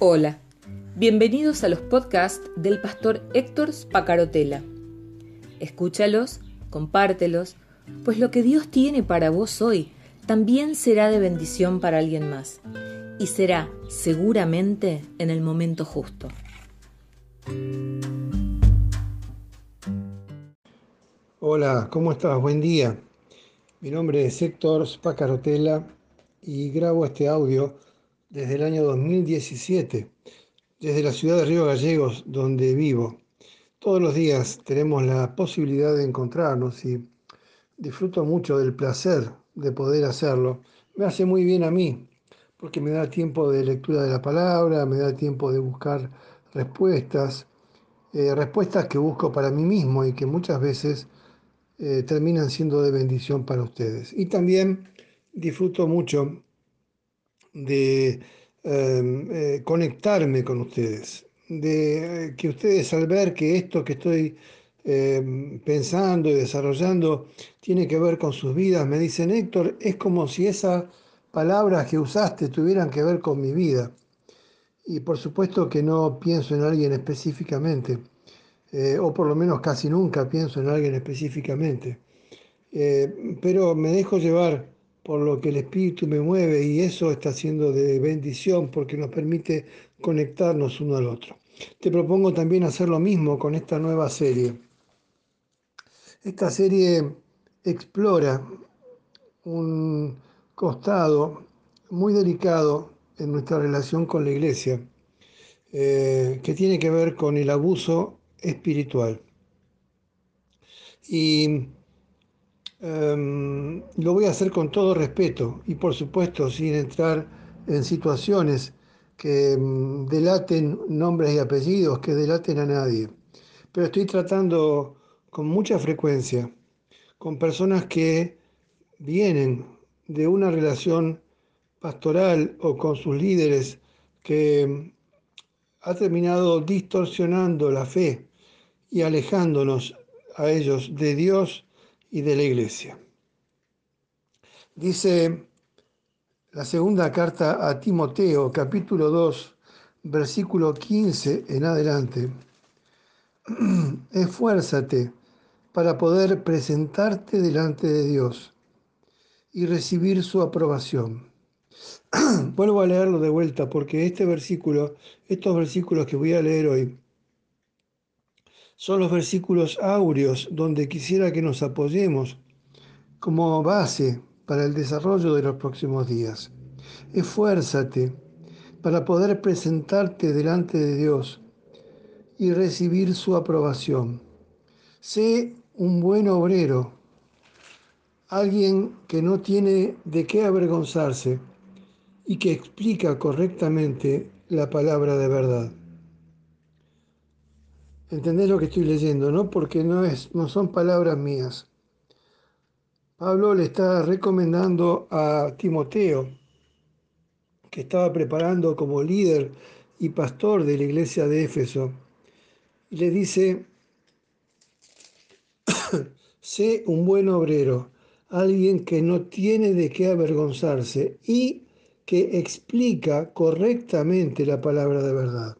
Hola, bienvenidos a los podcasts del pastor Héctor Spacarotela. Escúchalos, compártelos, pues lo que Dios tiene para vos hoy también será de bendición para alguien más y será seguramente en el momento justo. Hola, ¿cómo estás? Buen día. Mi nombre es Héctor Spacarotela y grabo este audio desde el año 2017, desde la ciudad de Río Gallegos, donde vivo. Todos los días tenemos la posibilidad de encontrarnos y disfruto mucho del placer de poder hacerlo. Me hace muy bien a mí, porque me da tiempo de lectura de la palabra, me da tiempo de buscar respuestas, eh, respuestas que busco para mí mismo y que muchas veces eh, terminan siendo de bendición para ustedes. Y también disfruto mucho de em, eh, conectarme con ustedes, de que ustedes al ver que esto que estoy em, pensando y desarrollando tiene que ver con sus vidas, me dicen, Héctor, es como si esas palabras que usaste tuvieran que ver con mi vida. Y por supuesto que no pienso en alguien específicamente, eh, o por lo menos casi nunca pienso en alguien específicamente, eh, pero me dejo llevar por lo que el Espíritu me mueve y eso está siendo de bendición porque nos permite conectarnos uno al otro. Te propongo también hacer lo mismo con esta nueva serie. Esta serie explora un costado muy delicado en nuestra relación con la iglesia, eh, que tiene que ver con el abuso espiritual. Y Em, lo voy a hacer con todo respeto y por supuesto sin entrar en situaciones que em, delaten nombres y apellidos, que delaten a nadie. Pero estoy tratando con mucha frecuencia con personas que vienen de una relación pastoral o con sus líderes que em, ha terminado distorsionando la fe y alejándonos a ellos de Dios y de la iglesia. Dice la segunda carta a Timoteo, capítulo 2, versículo 15 en adelante. Esfuérzate para poder presentarte delante de Dios y recibir su aprobación. Vuelvo a leerlo de vuelta porque este versículo, estos versículos que voy a leer hoy, son los versículos áureos donde quisiera que nos apoyemos como base para el desarrollo de los próximos días. Esfuérzate para poder presentarte delante de Dios y recibir su aprobación. Sé un buen obrero, alguien que no tiene de qué avergonzarse y que explica correctamente la palabra de verdad. ¿Entendés lo que estoy leyendo, no? Porque no, es, no son palabras mías. Pablo le está recomendando a Timoteo, que estaba preparando como líder y pastor de la iglesia de Éfeso, y le dice, sé un buen obrero, alguien que no tiene de qué avergonzarse y que explica correctamente la palabra de verdad.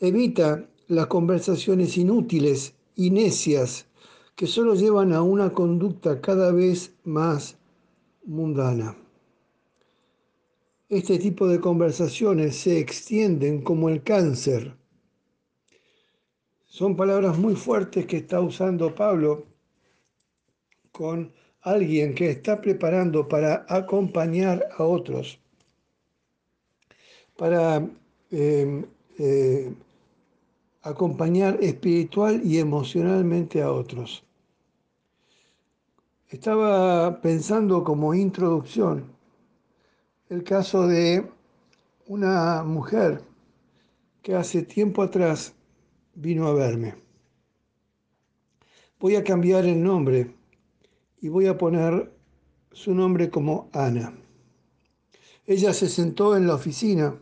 Evita las conversaciones inútiles y necias que solo llevan a una conducta cada vez más mundana. Este tipo de conversaciones se extienden como el cáncer. Son palabras muy fuertes que está usando Pablo con alguien que está preparando para acompañar a otros, para eh, eh, acompañar espiritual y emocionalmente a otros. Estaba pensando como introducción el caso de una mujer que hace tiempo atrás vino a verme. Voy a cambiar el nombre y voy a poner su nombre como Ana. Ella se sentó en la oficina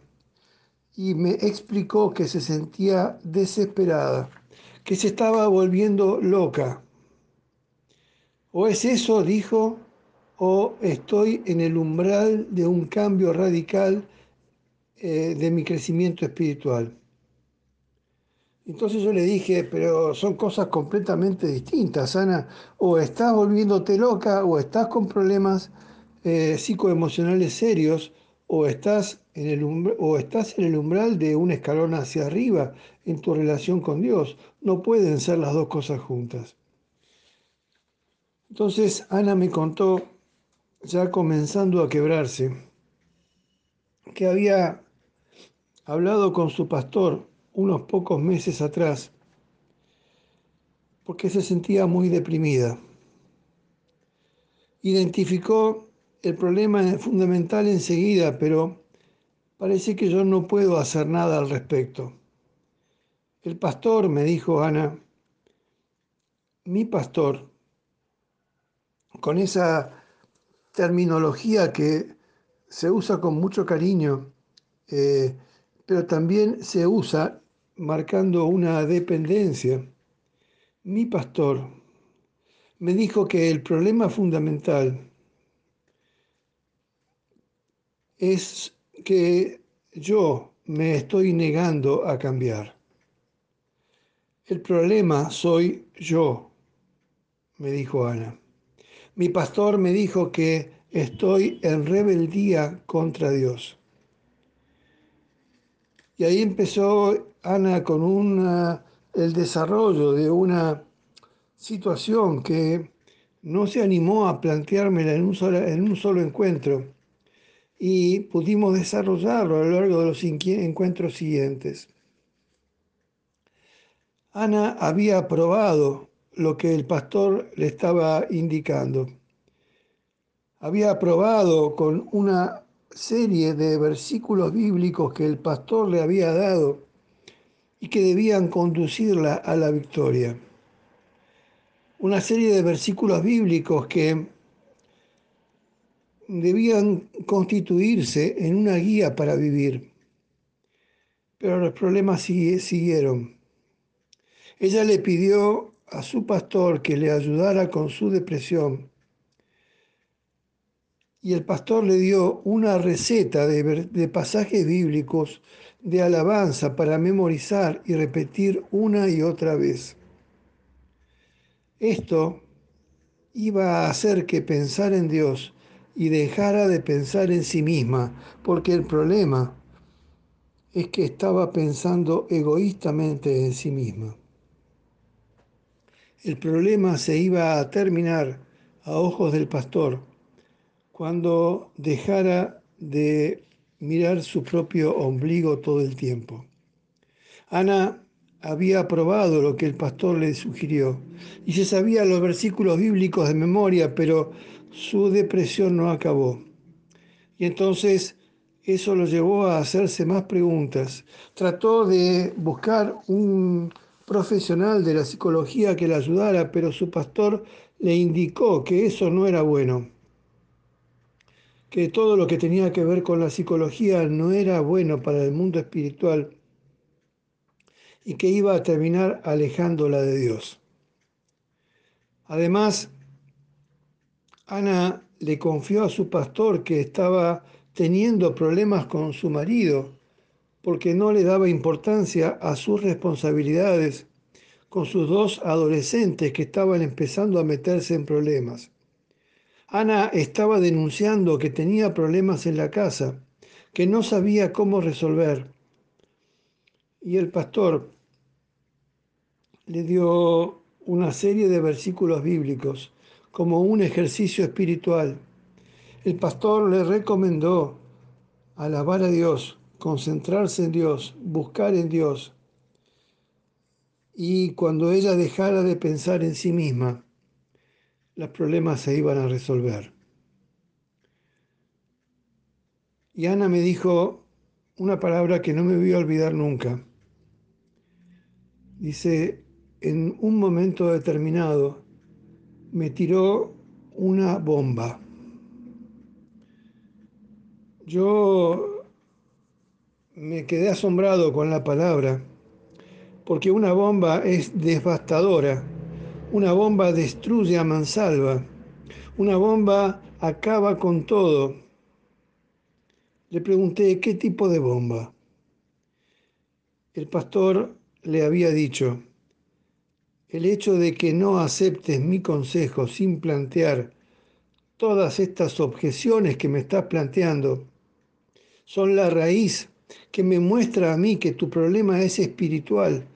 y me explicó que se sentía desesperada, que se estaba volviendo loca. O es eso, dijo, o estoy en el umbral de un cambio radical eh, de mi crecimiento espiritual. Entonces yo le dije, pero son cosas completamente distintas, Ana. O estás volviéndote loca, o estás con problemas eh, psicoemocionales serios, o estás, en el o estás en el umbral de un escalón hacia arriba en tu relación con Dios. No pueden ser las dos cosas juntas. Entonces Ana me contó, ya comenzando a quebrarse, que había hablado con su pastor unos pocos meses atrás porque se sentía muy deprimida. Identificó el problema fundamental enseguida, pero parece que yo no puedo hacer nada al respecto. El pastor, me dijo Ana, mi pastor, con esa terminología que se usa con mucho cariño, eh, pero también se usa marcando una dependencia. Mi pastor me dijo que el problema fundamental es que yo me estoy negando a cambiar. El problema soy yo, me dijo Ana. Mi pastor me dijo que estoy en rebeldía contra Dios. Y ahí empezó Ana con el desarrollo de una situación que no se animó a planteármela en un, solo, en un solo encuentro y pudimos desarrollarlo a lo largo de los encuentros siguientes. Ana había probado lo que el pastor le estaba indicando. Había probado con una serie de versículos bíblicos que el pastor le había dado y que debían conducirla a la victoria. Una serie de versículos bíblicos que debían constituirse en una guía para vivir. Pero los problemas siguieron. Ella le pidió a su pastor que le ayudara con su depresión y el pastor le dio una receta de, pasajes bíblicos de alabanza para memorizar y repetir una y otra vez. Esto iba a hacer que pensara en Dios y dejara de pensar en sí misma, porque el problema es que estaba pensando egoístamente en sí misma. El problema se iba a terminar a ojos del pastor cuando dejara de mirar su propio ombligo todo el tiempo. Ana había aprobado lo que el pastor le sugirió y se sabía los versículos bíblicos de memoria, pero su depresión no acabó. Y entonces eso lo llevó a hacerse más preguntas. Trató de buscar un profesional de la psicología que le ayudara, pero su pastor le indicó que eso no era bueno que todo lo que tenía que ver con la psicología no era bueno para el mundo espiritual y que iba a terminar alejándola de Dios. Además, Ana le confió a su pastor que estaba teniendo problemas con su marido porque no le daba importancia a sus responsabilidades con sus dos adolescentes que estaban empezando a meterse en problemas. Ana estaba denunciando que tenía problemas en la casa, que no sabía cómo resolver. Y el pastor le dio una serie de versículos bíblicos como un ejercicio espiritual. El pastor le recomendó alabar a Dios, concentrarse en Dios, buscar en Dios. Y cuando ella dejara de pensar en sí misma, los problemas se iban a resolver. Y Ana me dijo una palabra que no me voy a olvidar nunca. Dice, en un momento determinado me tiró una bomba. Yo me quedé asombrado con la palabra, porque una bomba es devastadora una bomba destruye a mansalva. Una bomba acaba con todo. Le pregunté qué tipo de bomba. El pastor le había dicho, el hecho de que no aceptes mi consejo sin plantear todas estas objeciones que me estás planteando son la raíz que me muestra a mí que tu problema es espiritual,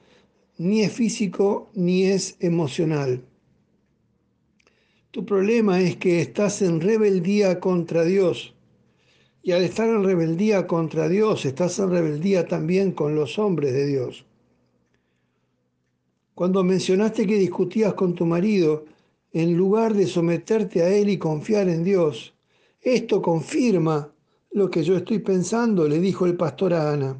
ni es físico ni es emocional. Tu problema es que estás en rebeldía contra Dios. Y al estar en rebeldía contra Dios, estás en rebeldía también con los hombres de Dios. Cuando mencionaste que discutías con tu marido, en lugar de someterte a él y confiar en Dios, esto confirma lo que yo estoy pensando, le dijo el pastor a Ana.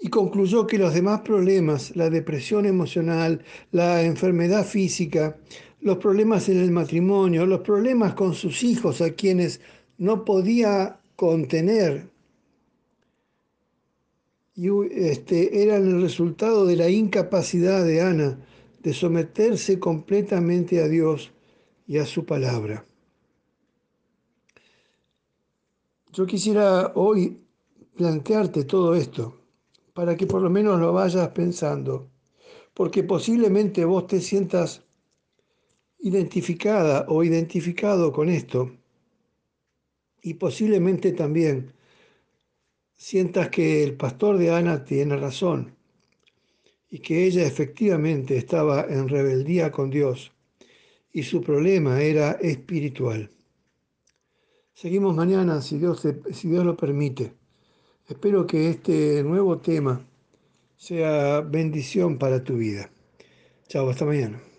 Y concluyó que los demás problemas, la depresión emocional, la enfermedad física, los problemas en el matrimonio, los problemas con sus hijos a quienes no podía contener, y este, eran el resultado de la incapacidad de Ana de someterse completamente a Dios y a su palabra. Yo quisiera hoy plantearte todo esto para que por lo menos lo vayas pensando, porque posiblemente vos te sientas identificada o identificado con esto y posiblemente también sientas que el pastor de Ana tiene razón y que ella efectivamente estaba en rebeldía con Dios y su problema era espiritual. Seguimos mañana, si Dios, si Dios lo permite. Espero que este nuevo tema sea bendición para tu vida. Chao, hasta mañana.